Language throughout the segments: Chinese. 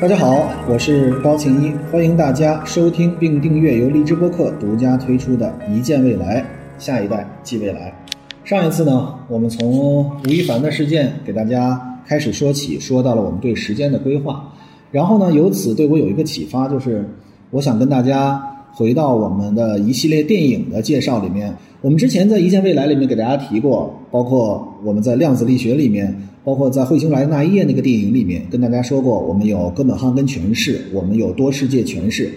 大家好，我是高庆一，欢迎大家收听并订阅由荔枝播客独家推出的《一见未来，下一代即未来》。上一次呢，我们从吴亦凡的事件给大家开始说起，说到了我们对时间的规划，然后呢，由此对我有一个启发，就是我想跟大家回到我们的一系列电影的介绍里面。我们之前在《一见未来》里面给大家提过，包括我们在量子力学里面，包括在《彗星来的那一夜》那个电影里面，跟大家说过，我们有哥本哈根诠释，我们有多世界诠释，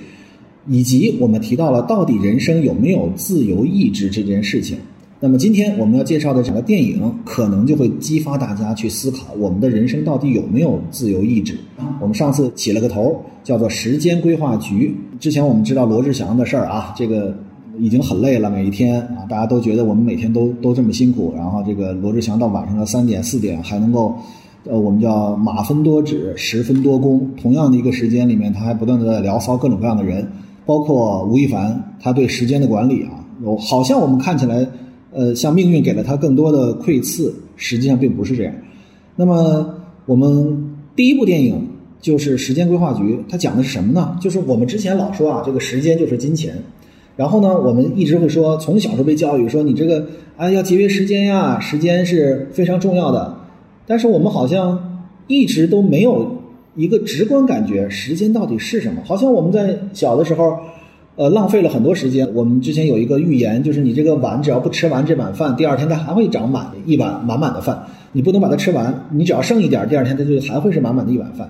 以及我们提到了到底人生有没有自由意志这件事情。那么今天我们要介绍的整个电影，可能就会激发大家去思考，我们的人生到底有没有自由意志？我们上次起了个头，叫做时间规划局。之前我们知道罗志祥的事儿啊，这个。已经很累了，每一天啊，大家都觉得我们每天都都这么辛苦。然后这个罗志祥到晚上的三点四点还能够，呃，我们叫马分多指，十分多功。同样的一个时间里面，他还不断的在聊骚各种各样的人，包括吴亦凡，他对时间的管理啊，有好像我们看起来，呃，像命运给了他更多的馈赐，实际上并不是这样。那么我们第一部电影就是《时间规划局》，它讲的是什么呢？就是我们之前老说啊，这个时间就是金钱。然后呢，我们一直会说，从小时候被教育说你这个啊要节约时间呀，时间是非常重要的。但是我们好像一直都没有一个直观感觉，时间到底是什么？好像我们在小的时候，呃，浪费了很多时间。我们之前有一个预言，就是你这个碗只要不吃完这碗饭，第二天它还会长满一碗满满的饭。你不能把它吃完，你只要剩一点，第二天它就还会是满满的一碗饭。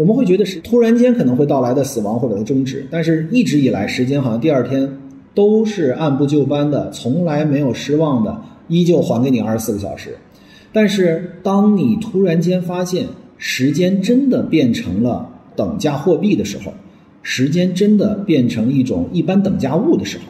我们会觉得是突然间可能会到来的死亡或者的终止，但是一直以来时间好像第二天都是按部就班的，从来没有失望的，依旧还给你二十四个小时。但是当你突然间发现时间真的变成了等价货币的时候，时间真的变成一种一般等价物的时候，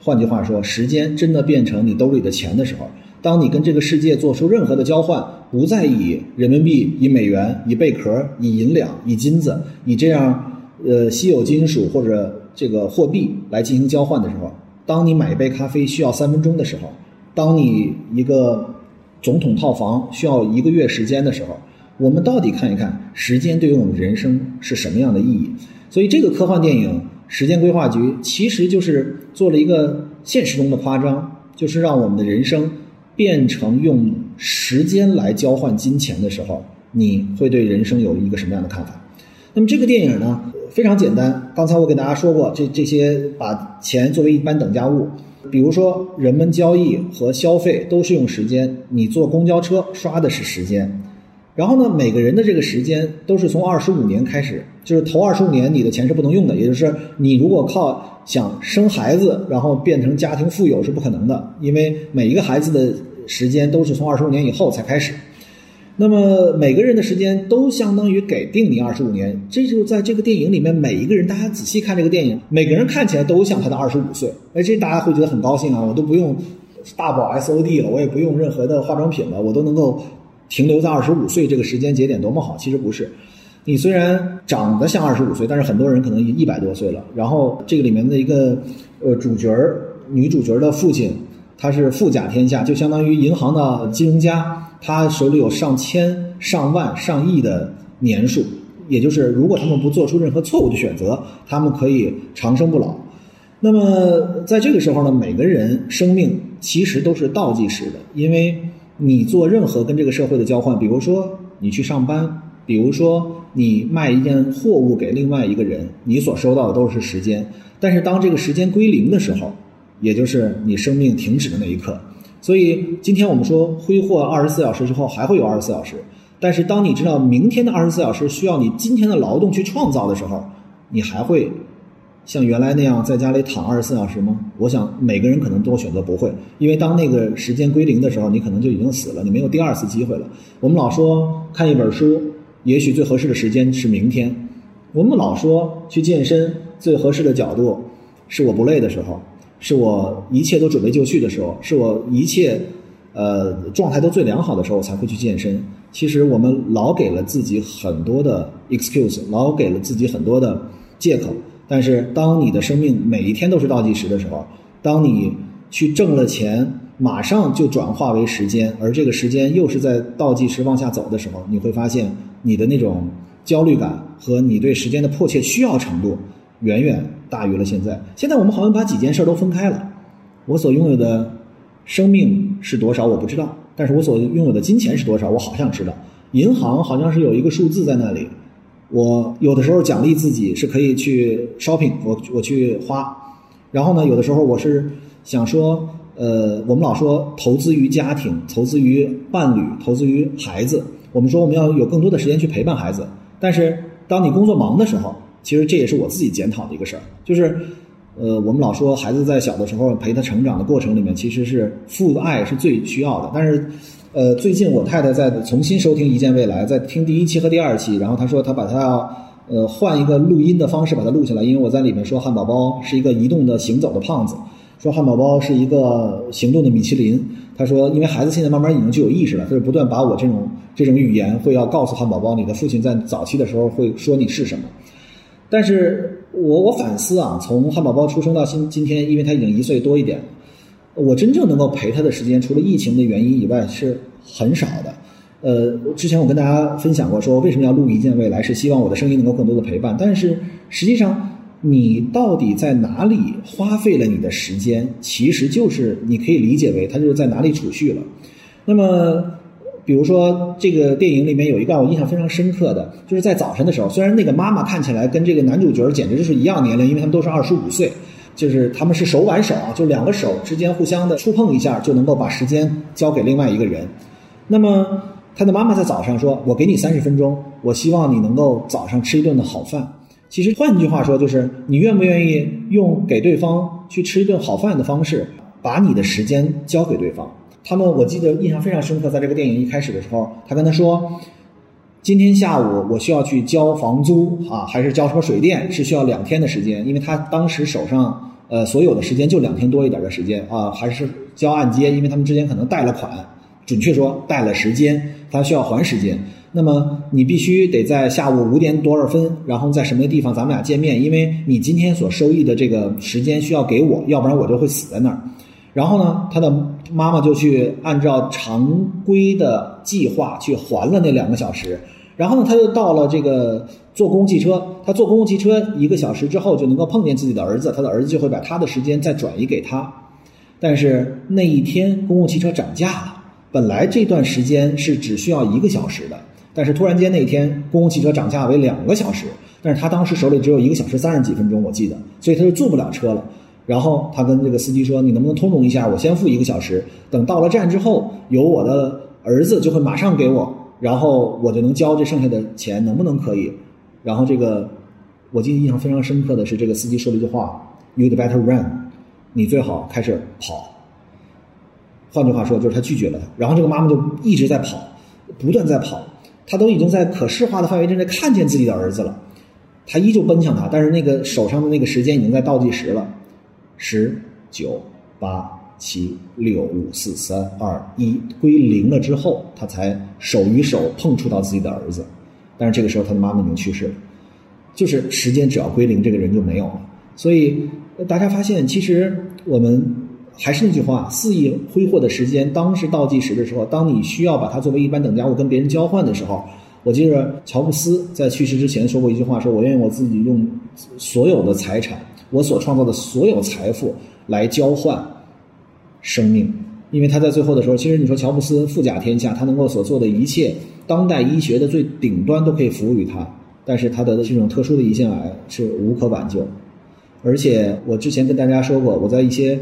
换句话说，时间真的变成你兜里的钱的时候。当你跟这个世界做出任何的交换，不再以人民币、以美元、以贝壳、以银两、以金子、以这样呃稀有金属或者这个货币来进行交换的时候，当你买一杯咖啡需要三分钟的时候，当你一个总统套房需要一个月时间的时候，我们到底看一看时间对于我们人生是什么样的意义？所以这个科幻电影《时间规划局》其实就是做了一个现实中的夸张，就是让我们的人生。变成用时间来交换金钱的时候，你会对人生有一个什么样的看法？那么这个电影呢，非常简单。刚才我给大家说过，这这些把钱作为一般等价物，比如说人们交易和消费都是用时间，你坐公交车刷的是时间。然后呢，每个人的这个时间都是从二十五年开始，就是头二十五年你的钱是不能用的，也就是你如果靠想生孩子，然后变成家庭富有是不可能的，因为每一个孩子的时间都是从二十五年以后才开始。那么每个人的时间都相当于给定你二十五年，这就在这个电影里面，每一个人大家仔细看这个电影，每个人看起来都像他的二十五岁，哎，这大家会觉得很高兴啊，我都不用大宝 S O D 了，我也不用任何的化妆品了，我都能够。停留在二十五岁这个时间节点多么好，其实不是。你虽然长得像二十五岁，但是很多人可能已经一百多岁了。然后这个里面的一个呃主角儿，女主角的父亲，他是富甲天下，就相当于银行的金融家，他手里有上千、上万、上亿的年数。也就是如果他们不做出任何错误的选择，他们可以长生不老。那么在这个时候呢，每个人生命其实都是倒计时的，因为。你做任何跟这个社会的交换，比如说你去上班，比如说你卖一件货物给另外一个人，你所收到的都是时间。但是当这个时间归零的时候，也就是你生命停止的那一刻。所以今天我们说挥霍二十四小时之后还会有二十四小时，但是当你知道明天的二十四小时需要你今天的劳动去创造的时候，你还会。像原来那样在家里躺二十四小时吗？我想每个人可能都选择不会，因为当那个时间归零的时候，你可能就已经死了，你没有第二次机会了。我们老说看一本书，也许最合适的时间是明天；我们老说去健身，最合适的角度是我不累的时候，是我一切都准备就绪的时候，是我一切呃状态都最良好的时候我才会去健身。其实我们老给了自己很多的 excuse，老给了自己很多的借口。但是，当你的生命每一天都是倒计时的时候，当你去挣了钱，马上就转化为时间，而这个时间又是在倒计时往下走的时候，你会发现你的那种焦虑感和你对时间的迫切需要程度，远远大于了现在。现在我们好像把几件事都分开了。我所拥有的生命是多少，我不知道；但是我所拥有的金钱是多少，我好像知道。银行好像是有一个数字在那里，我有的时候奖励自己是可以去 shopping，我我去花。然后呢，有的时候我是想说，呃，我们老说投资于家庭，投资于伴侣，投资于孩子。我们说我们要有更多的时间去陪伴孩子。但是当你工作忙的时候，其实这也是我自己检讨的一个事儿，就是，呃，我们老说孩子在小的时候陪他成长的过程里面，其实是父爱是最需要的。但是，呃，最近我太太在重新收听《一见未来》，在听第一期和第二期，然后她说她把它要呃换一个录音的方式把它录下来，因为我在里面说汉堡包是一个移动的行走的胖子，说汉堡包是一个行动的米其林。她说，因为孩子现在慢慢已经具有意识了，他就不断把我这种。这种语言会要告诉汉堡包，你的父亲在早期的时候会说你是什么。但是我我反思啊，从汉堡包出生到今今天，因为他已经一岁多一点，我真正能够陪他的时间，除了疫情的原因以外是很少的。呃，之前我跟大家分享过，说为什么要录一见未来，是希望我的声音能够更多的陪伴。但是实际上，你到底在哪里花费了你的时间，其实就是你可以理解为他就是在哪里储蓄了。那么。比如说，这个电影里面有一段我印象非常深刻的，就是在早晨的时候，虽然那个妈妈看起来跟这个男主角简直就是一样年龄，因为他们都是二十五岁，就是他们是手挽手啊，就两个手之间互相的触碰一下，就能够把时间交给另外一个人。那么他的妈妈在早上说：“我给你三十分钟，我希望你能够早上吃一顿的好饭。”其实换句话说，就是你愿不愿意用给对方去吃一顿好饭的方式，把你的时间交给对方。他们我记得印象非常深刻，在这个电影一开始的时候，他跟他说：“今天下午我需要去交房租啊，还是交什么水电，是需要两天的时间，因为他当时手上呃所有的时间就两天多一点的时间啊，还是交按揭，因为他们之间可能贷了款，准确说贷了时间，他需要还时间。那么你必须得在下午五点多少分，然后在什么地方咱们俩见面，因为你今天所收益的这个时间需要给我，要不然我就会死在那儿。”然后呢，他的妈妈就去按照常规的计划去还了那两个小时。然后呢，他又到了这个坐公共汽车，他坐公共汽车一个小时之后就能够碰见自己的儿子，他的儿子就会把他的时间再转移给他。但是那一天公共汽车涨价了，本来这段时间是只需要一个小时的，但是突然间那一天公共汽车涨价为两个小时，但是他当时手里只有一个小时三十几分钟，我记得，所以他就坐不了车了。然后他跟这个司机说：“你能不能通融一下？我先付一个小时，等到了站之后，有我的儿子就会马上给我，然后我就能交这剩下的钱，能不能可以？”然后这个我记得印象非常深刻的是，这个司机说了一句话：“You'd better run，你最好开始跑。”换句话说，就是他拒绝了他。然后这个妈妈就一直在跑，不断在跑，他都已经在可视化的范围之内看见自己的儿子了，他依旧奔向他，但是那个手上的那个时间已经在倒计时了。十九八七六五四三二一归零了之后，他才手与手碰触到自己的儿子，但是这个时候他的妈妈已经去世了。就是时间只要归零，这个人就没有了。所以大家发现，其实我们还是那句话：肆意挥霍的时间，当是倒计时的时候，当你需要把它作为一般等价物跟别人交换的时候，我记得乔布斯在去世之前说过一句话：说我愿意我自己用所有的财产。我所创造的所有财富来交换生命，因为他在最后的时候，其实你说乔布斯富甲天下，他能够所做的一切，当代医学的最顶端都可以服务于他，但是他得的这种特殊的胰腺癌是无可挽救。而且我之前跟大家说过，我在一些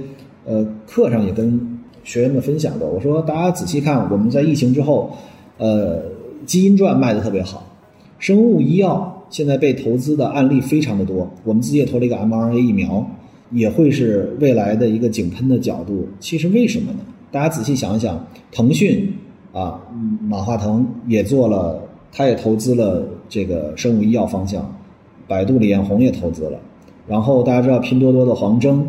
呃课上也跟学员们分享过，我说大家仔细看，我们在疫情之后，呃，基因传卖的特别好，生物医药。现在被投资的案例非常的多，我们自己也投了一个 mRNA 疫苗，也会是未来的一个井喷的角度。其实为什么呢？大家仔细想想，腾讯啊，马化腾也做了，他也投资了这个生物医药方向，百度李彦宏也投资了，然后大家知道拼多多的黄峥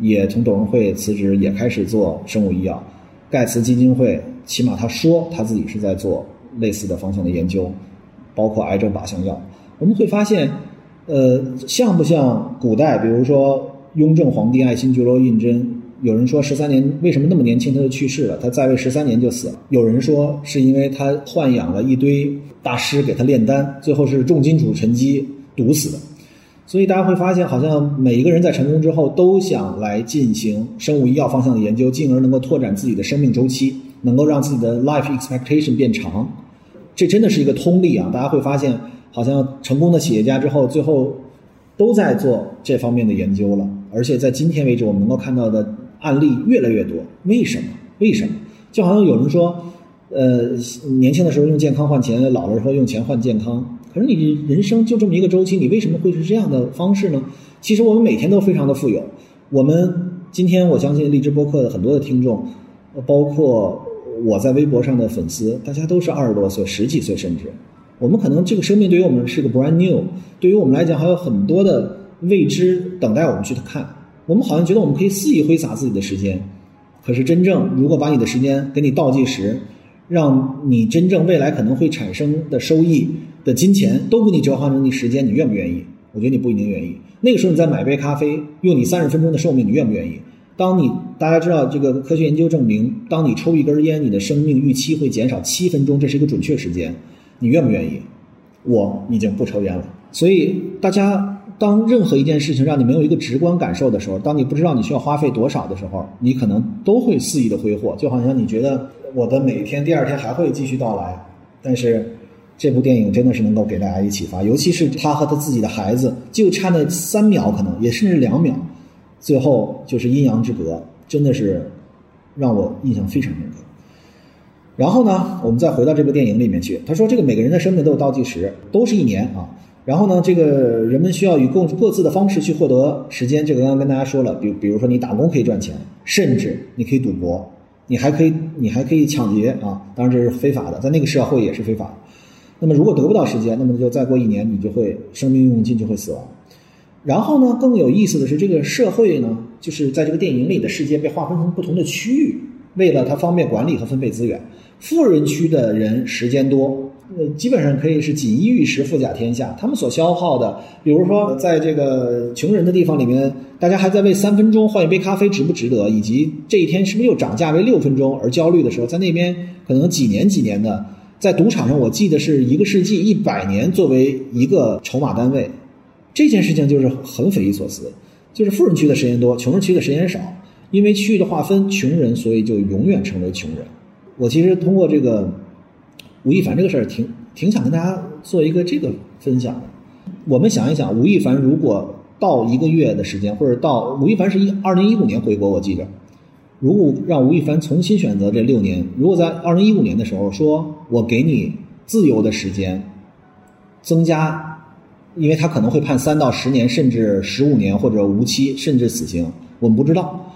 也从董事会辞职，也开始做生物医药，盖茨基金会起码他说他自己是在做类似的方向的研究，包括癌症靶向药。我们会发现，呃，像不像古代？比如说雍正皇帝爱新觉罗胤禛，有人说十三年为什么那么年轻他就去世了？他在位十三年就死了。有人说是因为他豢养了一堆大师给他炼丹，最后是重金属沉积毒死的。所以大家会发现，好像每一个人在成功之后都想来进行生物医药方向的研究，进而能够拓展自己的生命周期，能够让自己的 life expectation 变长。这真的是一个通例啊！大家会发现，好像成功的企业家之后，最后都在做这方面的研究了。而且在今天为止，我们能够看到的案例越来越多。为什么？为什么？就好像有人说，呃，年轻的时候用健康换钱，老了之后用钱换健康。可是你人生就这么一个周期，你为什么会是这样的方式呢？其实我们每天都非常的富有。我们今天我相信荔枝播客的很多的听众，包括我在微博上的粉丝，大家都是二十多岁、十几岁，甚至我们可能这个生命对于我们是个 brand new，对于我们来讲还有很多的。未知等待我们去看，我们好像觉得我们可以肆意挥洒自己的时间，可是真正如果把你的时间给你倒计时，让你真正未来可能会产生的收益的金钱都给你折换成你时间，你愿不愿意？我觉得你不一定愿意。那个时候你再买杯咖啡，用你三十分钟的寿命，你愿不愿意？当你大家知道这个科学研究证明，当你抽一根烟，你的生命预期会减少七分钟，这是一个准确时间，你愿不愿意？我已经不抽烟了，所以大家。当任何一件事情让你没有一个直观感受的时候，当你不知道你需要花费多少的时候，你可能都会肆意的挥霍，就好像你觉得我的每天第二天还会继续到来。但是这部电影真的是能够给大家一启发，尤其是他和他自己的孩子，就差那三秒，可能也甚至两秒，最后就是阴阳之隔，真的是让我印象非常深刻。然后呢，我们再回到这部电影里面去，他说这个每个人的生命都有倒计时，都是一年啊。然后呢，这个人们需要以各各自的方式去获得时间。这个刚刚跟大家说了，比比如说你打工可以赚钱，甚至你可以赌博，你还可以你还可以抢劫啊！当然这是非法的，在那个社会也是非法。那么如果得不到时间，那么就再过一年，你就会生命用尽，就会死亡。然后呢，更有意思的是，这个社会呢，就是在这个电影里的世界被划分成不同的区域，为了它方便管理和分配资源。富人区的人时间多。呃，基本上可以是锦衣玉食、富甲天下。他们所消耗的，比如说，在这个穷人的地方里面，大家还在为三分钟换一杯咖啡值不值得，以及这一天是不是又涨价为六分钟而焦虑的时候，在那边可能几年几年的，在赌场上，我记得是一个世纪、一百年作为一个筹码单位。这件事情就是很匪夷所思，就是富人区的时间多，穷人区的时间少。因为区域的划分，穷人所以就永远成为穷人。我其实通过这个。吴亦凡这个事儿挺挺想跟大家做一个这个分享的。我们想一想，吴亦凡如果到一个月的时间，或者到吴亦凡是一二零一五年回国，我记着，如果让吴亦凡重新选择这六年，如果在二零一五年的时候说，我给你自由的时间，增加，因为他可能会判三到十年，甚至十五年或者无期，甚至死刑，我们不知道。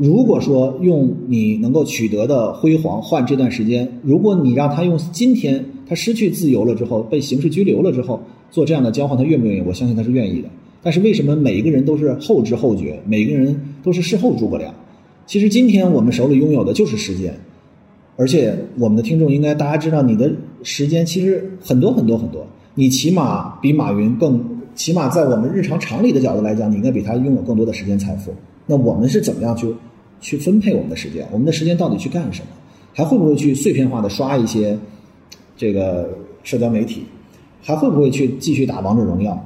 如果说用你能够取得的辉煌换这段时间，如果你让他用今天他失去自由了之后被刑事拘留了之后做这样的交换，他愿不愿意？我相信他是愿意的。但是为什么每一个人都是后知后觉，每个人都是事后诸葛亮？其实今天我们手里拥有的就是时间，而且我们的听众应该大家知道，你的时间其实很多很多很多，你起码比马云更，起码在我们日常常理的角度来讲，你应该比他拥有更多的时间财富。那我们是怎么样去？去分配我们的时间，我们的时间到底去干什么？还会不会去碎片化的刷一些这个社交媒体？还会不会去继续打王者荣耀？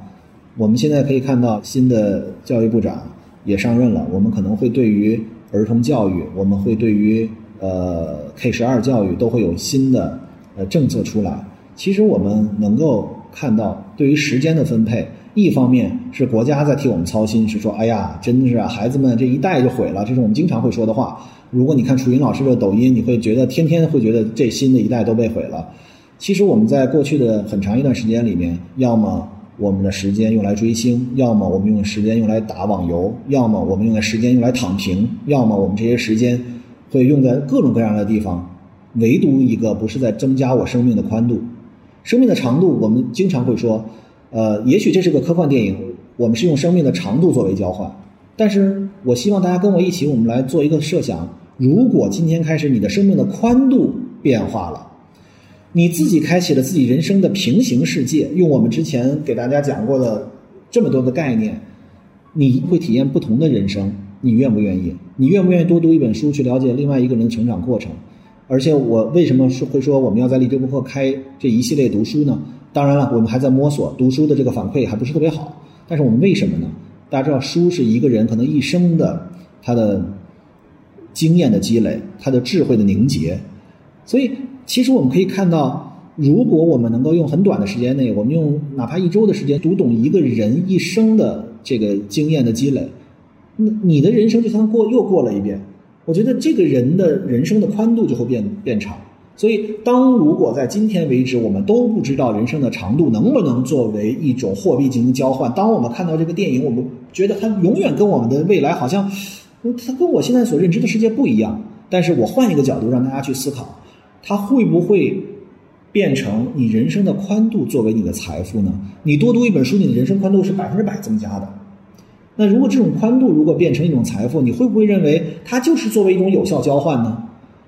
我们现在可以看到新的教育部长也上任了，我们可能会对于儿童教育，我们会对于呃 K 十二教育都会有新的呃政策出来。其实我们能够看到，对于时间的分配。一方面是国家在替我们操心，是说，哎呀，真的是啊，孩子们这一代就毁了，这是我们经常会说的话。如果你看楚云老师的抖音，你会觉得天天会觉得这新的一代都被毁了。其实我们在过去的很长一段时间里面，要么我们的时间用来追星，要么我们用时间用来打网游，要么我们用的时间用来躺平，要么我们这些时间会用在各种各样的地方，唯独一个不是在增加我生命的宽度、生命的长度。我们经常会说。呃，也许这是个科幻电影，我们是用生命的长度作为交换，但是我希望大家跟我一起，我们来做一个设想：如果今天开始你的生命的宽度变化了，你自己开启了自己人生的平行世界，用我们之前给大家讲过的这么多的概念，你会体验不同的人生。你愿不愿意？你愿不愿意多读一本书，去了解另外一个人的成长过程？而且我为什么说会说我们要在荔枝播客开这一系列读书呢？当然了，我们还在摸索，读书的这个反馈还不是特别好。但是我们为什么呢？大家知道，书是一个人可能一生的他的经验的积累，他的智慧的凝结。所以，其实我们可以看到，如果我们能够用很短的时间内，我们用哪怕一周的时间读懂一个人一生的这个经验的积累，那你的人生就像过又过了一遍。我觉得这个人的人生的宽度就会变变长。所以，当如果在今天为止，我们都不知道人生的长度能不能作为一种货币进行交换，当我们看到这个电影，我们觉得它永远跟我们的未来好像，它跟我现在所认知的世界不一样。但是我换一个角度让大家去思考，它会不会变成你人生的宽度作为你的财富呢？你多读一本书，你的人生宽度是百分之百增加的。那如果这种宽度如果变成一种财富，你会不会认为它就是作为一种有效交换呢？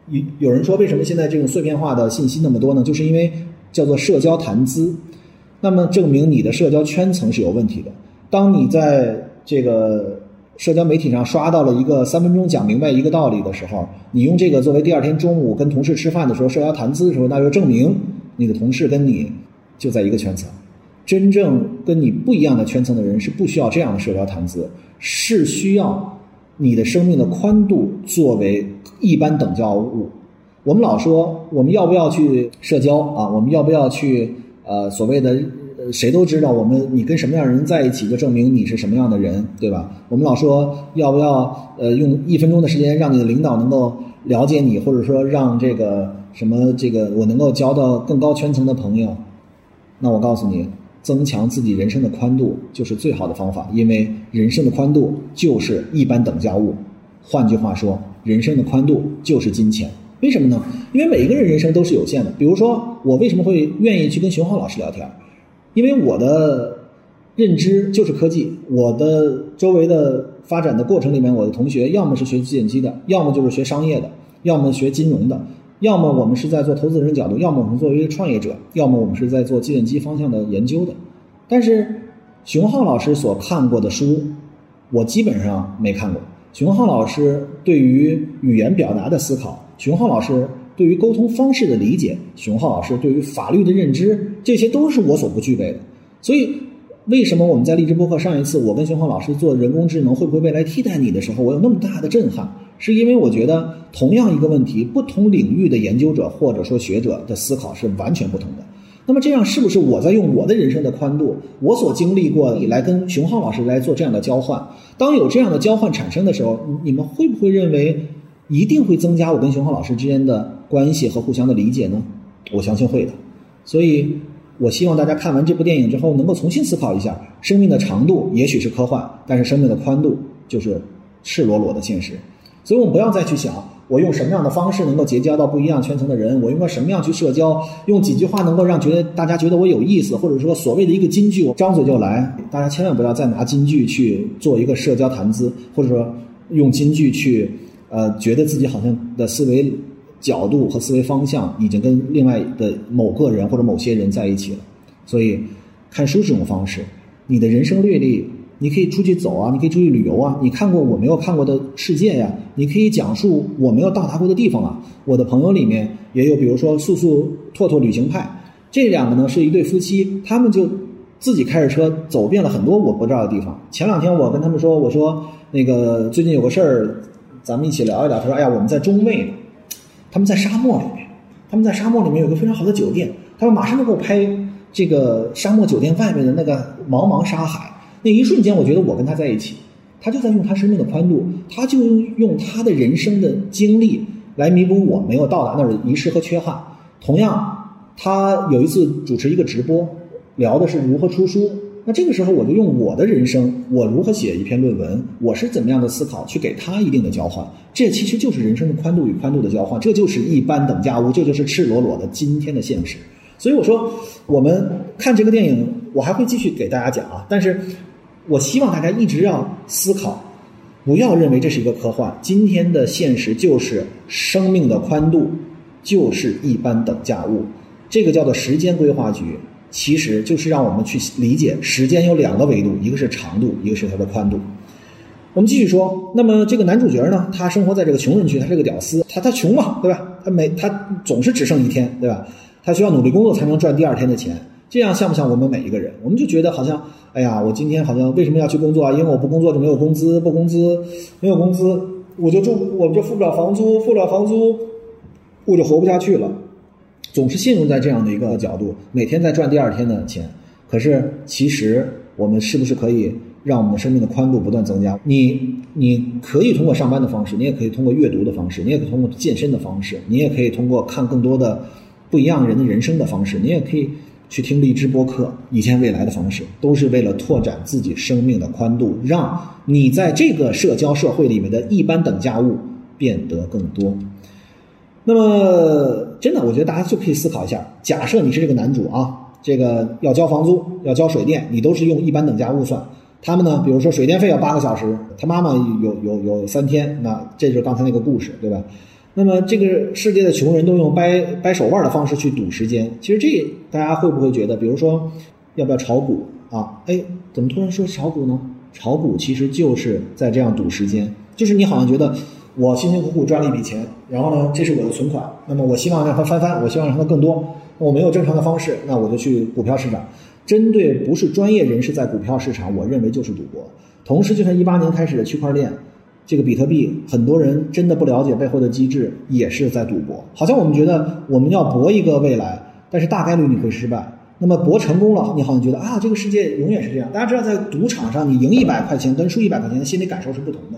有有人说，为什么现在这种碎片化的信息那么多呢？就是因为叫做社交谈资，那么证明你的社交圈层是有问题的。当你在这个社交媒体上刷到了一个三分钟讲明白一个道理的时候，你用这个作为第二天中午跟同事吃饭的时候社交谈资的时候，那就证明你的同事跟你就在一个圈层。真正跟你不一样的圈层的人是不需要这样的社交谈资，是需要你的生命的宽度作为一般等价物。我们老说我们要不要去社交啊？我们要不要去呃所谓的呃谁都知道我们你跟什么样的人在一起，就证明你是什么样的人，对吧？我们老说要不要呃用一分钟的时间让你的领导能够了解你，或者说让这个什么这个我能够交到更高圈层的朋友。那我告诉你。增强自己人生的宽度就是最好的方法，因为人生的宽度就是一般等价物。换句话说，人生的宽度就是金钱。为什么呢？因为每一个人人生都是有限的。比如说，我为什么会愿意去跟熊浩老师聊天？因为我的认知就是科技，我的周围的发展的过程里面，我的同学要么是学计算机的，要么就是学商业的，要么学金融的。要么我们是在做投资人角度，要么我们作为一个创业者，要么我们是在做计算机方向的研究的。但是，熊浩老师所看过的书，我基本上没看过。熊浩老师对于语言表达的思考，熊浩老师对于沟通方式的理解，熊浩老师对于法律的认知，这些都是我所不具备的。所以，为什么我们在励志播客上一次我跟熊浩老师做人工智能会不会未来替代你的时候，我有那么大的震撼？是因为我觉得同样一个问题，不同领域的研究者或者说学者的思考是完全不同的。那么这样是不是我在用我的人生的宽度，我所经历过来跟熊浩老师来做这样的交换？当有这样的交换产生的时候，你们会不会认为一定会增加我跟熊浩老师之间的关系和互相的理解呢？我相信会的。所以，我希望大家看完这部电影之后，能够重新思考一下：生命的长度也许是科幻，但是生命的宽度就是赤裸裸的现实。所以我们不要再去想，我用什么样的方式能够结交到不一样圈层的人，我应该什么样去社交，用几句话能够让觉得大家觉得我有意思，或者说所谓的一个金句，我张嘴就来。大家千万不要再拿金句去做一个社交谈资，或者说用金句去，呃，觉得自己好像的思维角度和思维方向已经跟另外的某个人或者某些人在一起了。所以，看书这种方式，你的人生阅历。你可以出去走啊，你可以出去旅游啊，你看过我没有看过的世界呀，你可以讲述我没有到达过的地方啊。我的朋友里面也有，比如说素素、拓拓旅行派，这两个呢是一对夫妻，他们就自己开着车走遍了很多我不知道的地方。前两天我跟他们说，我说那个最近有个事儿，咱们一起聊一聊。他说：“哎呀，我们在中卫呢，他们在沙漠里面，他们在沙漠里面有个非常好的酒店，他们马上就给我拍这个沙漠酒店外面的那个茫茫沙海。”那一瞬间，我觉得我跟他在一起，他就在用他生命的宽度，他就用他的人生的经历来弥补我没有到达那儿的遗失和缺憾。同样，他有一次主持一个直播，聊的是如何出书。那这个时候，我就用我的人生，我如何写一篇论文，我是怎么样的思考，去给他一定的交换。这其实就是人生的宽度与宽度的交换，这就是一般等价物，这就是赤裸裸的今天的现实。所以我说，我们看这个电影，我还会继续给大家讲啊，但是。我希望大家一直要思考，不要认为这是一个科幻。今天的现实就是生命的宽度就是一般等价物，这个叫做时间规划局，其实就是让我们去理解时间有两个维度，一个是长度，一个是它的宽度。我们继续说，那么这个男主角呢，他生活在这个穷人区，他是个屌丝，他他穷嘛，对吧？他每他总是只剩一天，对吧？他需要努力工作才能赚第二天的钱，这样像不像我们每一个人？我们就觉得好像，哎呀，我今天好像为什么要去工作啊？因为我不工作就没有工资，不工资没有工资，我就住我们就付不了房租，付不了房租，我就活不下去了。总是陷入在这样的一个角度，每天在赚第二天的钱。可是其实我们是不是可以？让我们的生命的宽度不断增加。你你可以通过上班的方式，你也可以通过阅读的方式，你也可以通过健身的方式，你也可以通过看更多的不一样人的人生的方式，你也可以去听荔枝播客，以前未来的方式，都是为了拓展自己生命的宽度，让你在这个社交社会里面的一般等价物变得更多。那么，真的，我觉得大家就可以思考一下：假设你是这个男主啊，这个要交房租、要交水电，你都是用一般等价物算。他们呢，比如说水电费要八个小时，他妈妈有有有三天，那这就是刚才那个故事，对吧？那么这个世界的穷人都用掰掰手腕的方式去赌时间，其实这大家会不会觉得，比如说要不要炒股啊？哎，怎么突然说炒股呢？炒股其实就是在这样赌时间，就是你好像觉得我辛辛苦苦赚了一笔钱，然后呢，这是我的存款，那么我希望让它翻番，我希望让它更多，我没有正常的方式，那我就去股票市场。针对不是专业人士在股票市场，我认为就是赌博。同时，就像一八年开始的区块链，这个比特币，很多人真的不了解背后的机制，也是在赌博。好像我们觉得我们要博一个未来，但是大概率你会失败。那么博成功了，你好像觉得啊，这个世界永远是这样。大家知道，在赌场上，你赢一百块钱跟输一百块钱的心理感受是不同的。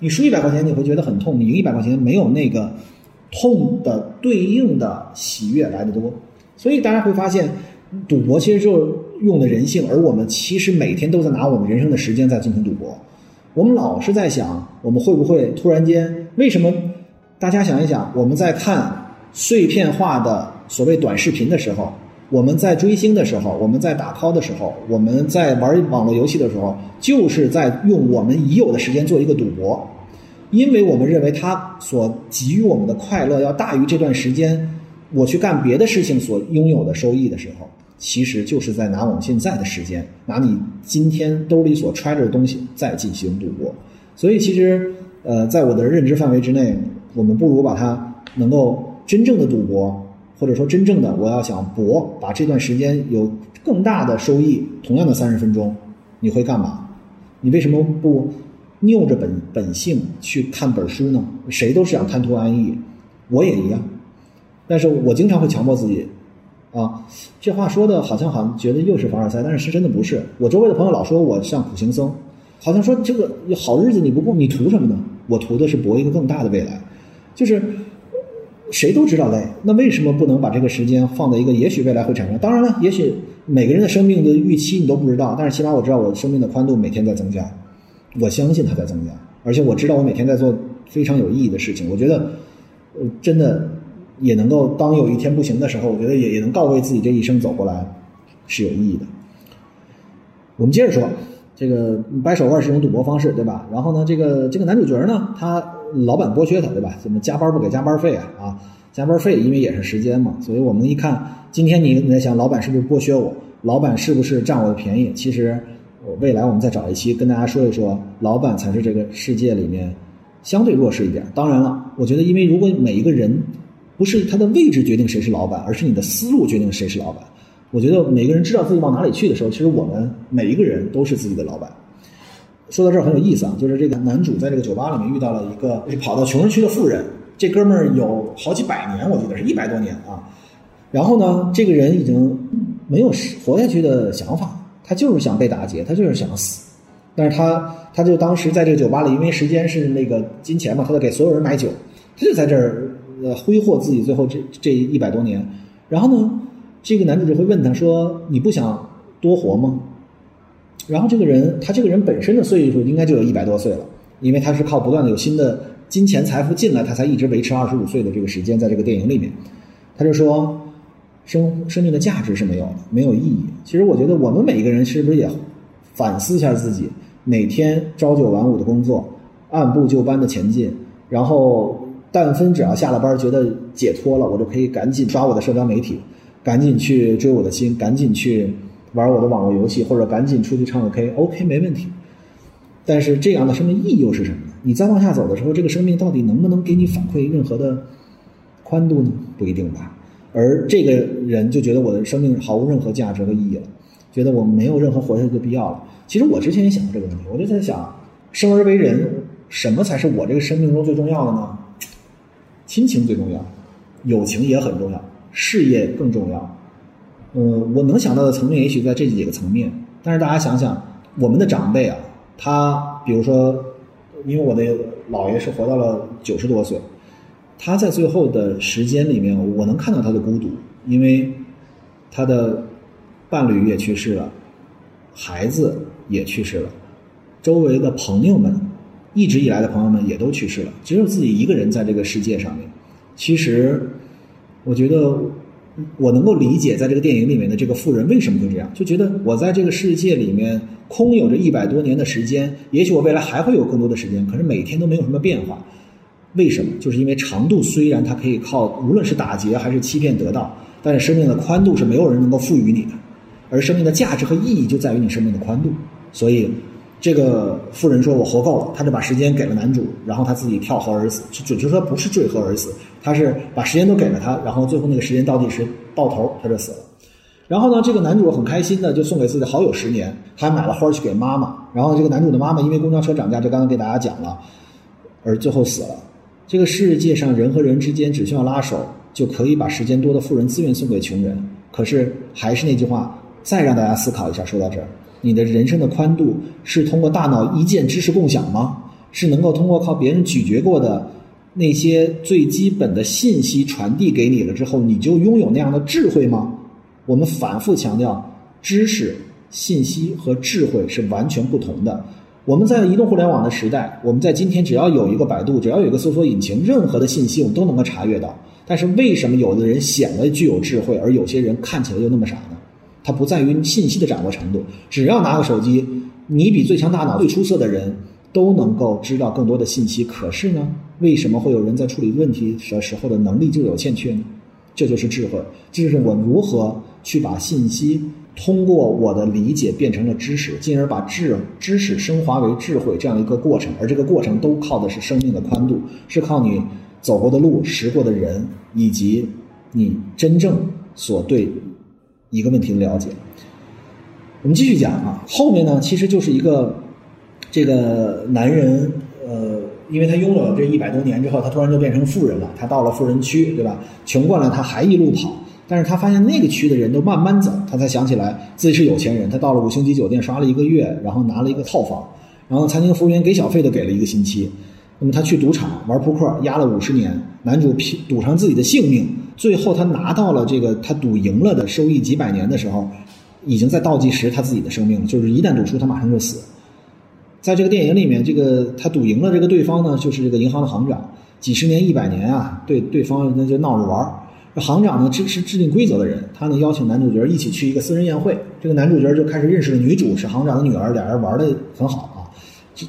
你输一百块钱，你会觉得很痛；你赢一百块钱，没有那个痛的对应的喜悦来的多。所以大家会发现，赌博其实就。是。用的人性，而我们其实每天都在拿我们人生的时间在进行赌博。我们老是在想，我们会不会突然间？为什么？大家想一想，我们在看碎片化的所谓短视频的时候，我们在追星的时候，我们在打 call 的时候，我们在玩网络游戏的时候，就是在用我们已有的时间做一个赌博，因为我们认为它所给予我们的快乐要大于这段时间我去干别的事情所拥有的收益的时候。其实就是在拿我们现在的时间，拿你今天兜里所揣着的东西再进行赌博。所以其实，呃，在我的认知范围之内，我们不如把它能够真正的赌博，或者说真正的我要想博，把这段时间有更大的收益，同样的三十分钟，你会干嘛？你为什么不拗着本本性去看本书呢？谁都是想贪图安逸，我也一样，但是我经常会强迫自己。啊，这话说的好像好像觉得又是凡尔赛，但是是真的不是。我周围的朋友老说我像苦行僧，好像说这个好日子你不过，你图什么呢？我图的是博一个更大的未来。就是谁都知道累，那为什么不能把这个时间放在一个也许未来会产生？当然了，也许每个人的生命的预期你都不知道，但是起码我知道我生命的宽度每天在增加，我相信它在增加，而且我知道我每天在做非常有意义的事情。我觉得，呃，真的。也能够当有一天不行的时候，我觉得也也能告慰自己这一生走过来是有意义的。我们接着说，这个掰手腕是一种赌博方式，对吧？然后呢，这个这个男主角呢，他老板剥削他，对吧？怎么加班不给加班费啊？啊，加班费因为也是时间嘛，所以我们一看，今天你你在想，老板是不是剥削我？老板是不是占我的便宜？其实，未来我们再找一期跟大家说一说，老板才是这个世界里面相对弱势一点。当然了，我觉得因为如果每一个人。不是他的位置决定谁是老板，而是你的思路决定谁是老板。我觉得每个人知道自己往哪里去的时候，其实我们每一个人都是自己的老板。说到这儿很有意思啊，就是这个男主在这个酒吧里面遇到了一个跑到穷人区的富人，这哥们儿有好几百年，我记得是一百多年啊。然后呢，这个人已经没有活下去的想法，他就是想被打劫，他就是想死。但是他他就当时在这个酒吧里，因为时间是那个金钱嘛，他就给所有人买酒，他就在这儿。呃，挥霍自己最后这这一百多年，然后呢，这个男主就会问他说：“你不想多活吗？”然后这个人，他这个人本身的岁数应该就有一百多岁了，因为他是靠不断的有新的金钱财富进来，他才一直维持二十五岁的这个时间在这个电影里面。他就说：“生生命的价值是没有的，没有意义。”其实我觉得我们每一个人是不是也反思一下自己，每天朝九晚五的工作，按部就班的前进，然后。但分只要下了班觉得解脱了，我就可以赶紧刷我的社交媒体，赶紧去追我的心，赶紧去玩我的网络游戏，或者赶紧出去唱个 K，OK 没问题。但是这样的生命意义又是什么呢？你再往下走的时候，这个生命到底能不能给你反馈任何的宽度呢？不一定吧。而这个人就觉得我的生命毫无任何价值和意义了，觉得我没有任何活下去的必要了。其实我之前也想过这个问题，我就在想，生而为人，什么才是我这个生命中最重要的呢？亲情最重要，友情也很重要，事业更重要。嗯，我能想到的层面也许在这几个层面，但是大家想想，我们的长辈啊，他比如说，因为我的姥爷是活到了九十多岁。他在最后的时间里面，我能看到他的孤独，因为他的伴侣也去世了，孩子也去世了，周围的朋友们，一直以来的朋友们也都去世了，只有自己一个人在这个世界上面。其实，我觉得我能够理解，在这个电影里面的这个富人为什么会这样，就觉得我在这个世界里面空有着一百多年的时间，也许我未来还会有更多的时间，可是每天都没有什么变化。为什么？就是因为长度虽然它可以靠无论是打劫还是欺骗得到，但是生命的宽度是没有人能够赋予你的，而生命的价值和意义就在于你生命的宽度。所以，这个妇人说：“我活够了。”他就把时间给了男主，然后他自己跳河而死。准确说不是坠河而死，他是把时间都给了他，然后最后那个时间倒计时到头，他就死了。然后呢，这个男主很开心的就送给自己的好友十年，还买了花去给妈妈。然后这个男主的妈妈因为公交车涨价，就刚刚给大家讲了，而最后死了。这个世界上人和人之间只需要拉手，就可以把时间多的富人自愿送给穷人。可是还是那句话，再让大家思考一下。说到这儿，你的人生的宽度是通过大脑一键知识共享吗？是能够通过靠别人咀嚼过的那些最基本的信息传递给你了之后，你就拥有那样的智慧吗？我们反复强调，知识、信息和智慧是完全不同的。我们在移动互联网的时代，我们在今天只要有一个百度，只要有一个搜索引擎，任何的信息我们都能够查阅到。但是为什么有的人显得具有智慧，而有些人看起来又那么傻呢？它不在于信息的掌握程度，只要拿个手机，你比最强大脑、最出色的人都能够知道更多的信息。可是呢，为什么会有人在处理问题的时候的能力就有欠缺呢？这就是智慧，这就是我如何去把信息。通过我的理解变成了知识，进而把智知识升华为智慧这样一个过程，而这个过程都靠的是生命的宽度，是靠你走过的路、识过的人，以及你真正所对一个问题的了解。我们继续讲啊，后面呢，其实就是一个这个男人，呃，因为他拥有了这一百多年之后，他突然就变成富人了，他到了富人区，对吧？穷惯了，他还一路跑。但是他发现那个区的人都慢慢走，他才想起来自己是有钱人。他到了五星级酒店刷了一个月，然后拿了一个套房，然后餐厅服务员给小费都给了一个星期。那么他去赌场玩扑克，压了五十年，男主拼赌上自己的性命，最后他拿到了这个他赌赢了的收益几百年的时候，已经在倒计时他自己的生命了。就是一旦赌输，他马上就死。在这个电影里面，这个他赌赢了这个对方呢，就是这个银行的行长，几十年、一百年啊，对对方那就闹着玩儿。行长呢，支持制定规则的人，他呢邀请男主角一起去一个私人宴会。这个男主角就开始认识了女主，是行长的女儿，俩人玩的很好啊。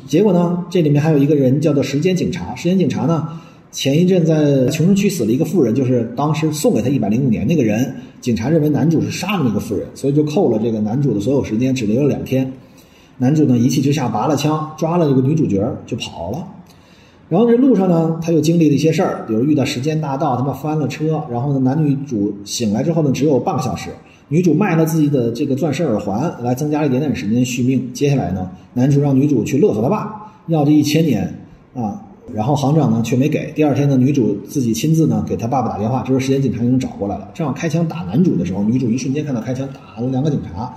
结果呢，这里面还有一个人叫做时间警察。时间警察呢，前一阵在穷人区死了一个富人，就是当时送给他一百零五年那个人。警察认为男主是杀了那个富人，所以就扣了这个男主的所有时间，只留了两天。男主呢一气之下拔了枪，抓了这个女主角就跑了。然后这路上呢，他又经历了一些事儿，比如遇到时间大盗，他妈翻了车。然后呢，男女主醒来之后呢，只有半个小时。女主卖了自己的这个钻石耳环，来增加一点点时间续命。接下来呢，男主让女主去勒索他爸，要这一千年啊。然后行长呢却没给。第二天呢，女主自己亲自呢给他爸爸打电话，这时候时间警察已经找过来了，正好开枪打男主的时候，女主一瞬间看到开枪打了两个警察，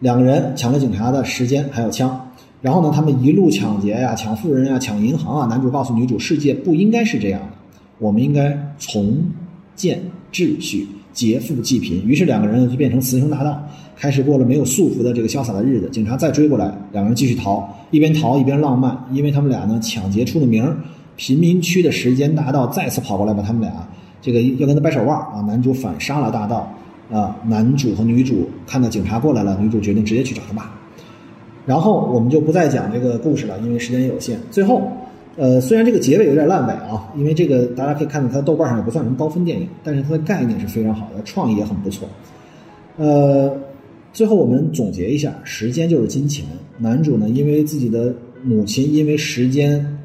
两个人抢了警察的时间还有枪。然后呢，他们一路抢劫呀，抢富人呀，抢银行啊。男主告诉女主，世界不应该是这样的，我们应该重建秩序，劫富济贫。于是两个人就变成雌雄大盗，开始过了没有束缚的这个潇洒的日子。警察再追过来，两个人继续逃，一边逃一边浪漫，因为他们俩呢抢劫出了名。贫民区的时间大盗再次跑过来，把他们俩这个要跟他掰手腕啊。男主反杀了大盗啊。男主和女主看到警察过来了，女主决定直接去找他爸。然后我们就不再讲这个故事了，因为时间也有限。最后，呃，虽然这个结尾有点烂尾啊，因为这个大家可以看到，它豆瓣上也不算什么高分电影，但是它的概念是非常好的，创意也很不错。呃，最后我们总结一下：时间就是金钱。男主呢，因为自己的母亲因为时间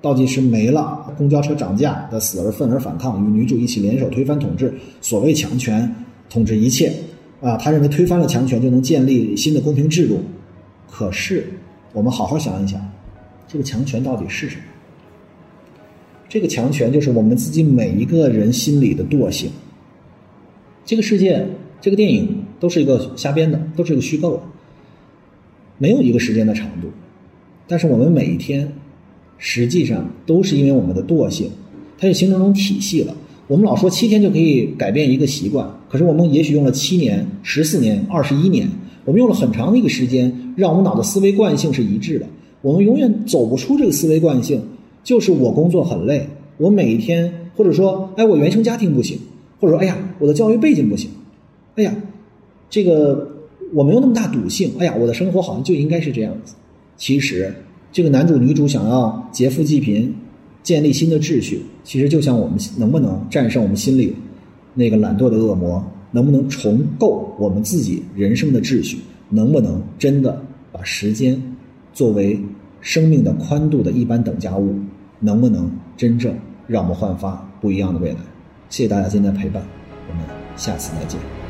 倒计时没了，公交车涨价的死而愤而反抗，与女主一起联手推翻统治，所谓强权统治一切啊！他认为推翻了强权就能建立新的公平制度。可是，我们好好想一想，这个强权到底是什么？这个强权就是我们自己每一个人心里的惰性。这个世界，这个电影都是一个瞎编的，都是一个虚构的，没有一个时间的长度。但是我们每一天，实际上都是因为我们的惰性，它就形成一种体系了。我们老说七天就可以改变一个习惯，可是我们也许用了七年、十四年、二十一年，我们用了很长的一个时间，让我们脑的思维惯性是一致的。我们永远走不出这个思维惯性，就是我工作很累，我每一天，或者说，哎，我原生家庭不行。或者说，哎呀，我的教育背景不行，哎呀，这个我没有那么大赌性，哎呀，我的生活好像就应该是这样子。其实，这个男主女主想要劫富济贫，建立新的秩序，其实就像我们能不能战胜我们心里那个懒惰的恶魔，能不能重构我们自己人生的秩序，能不能真的把时间作为生命的宽度的一般等价物，能不能真正让我们焕发不一样的未来？谢谢大家今天的陪伴，我们下次再见。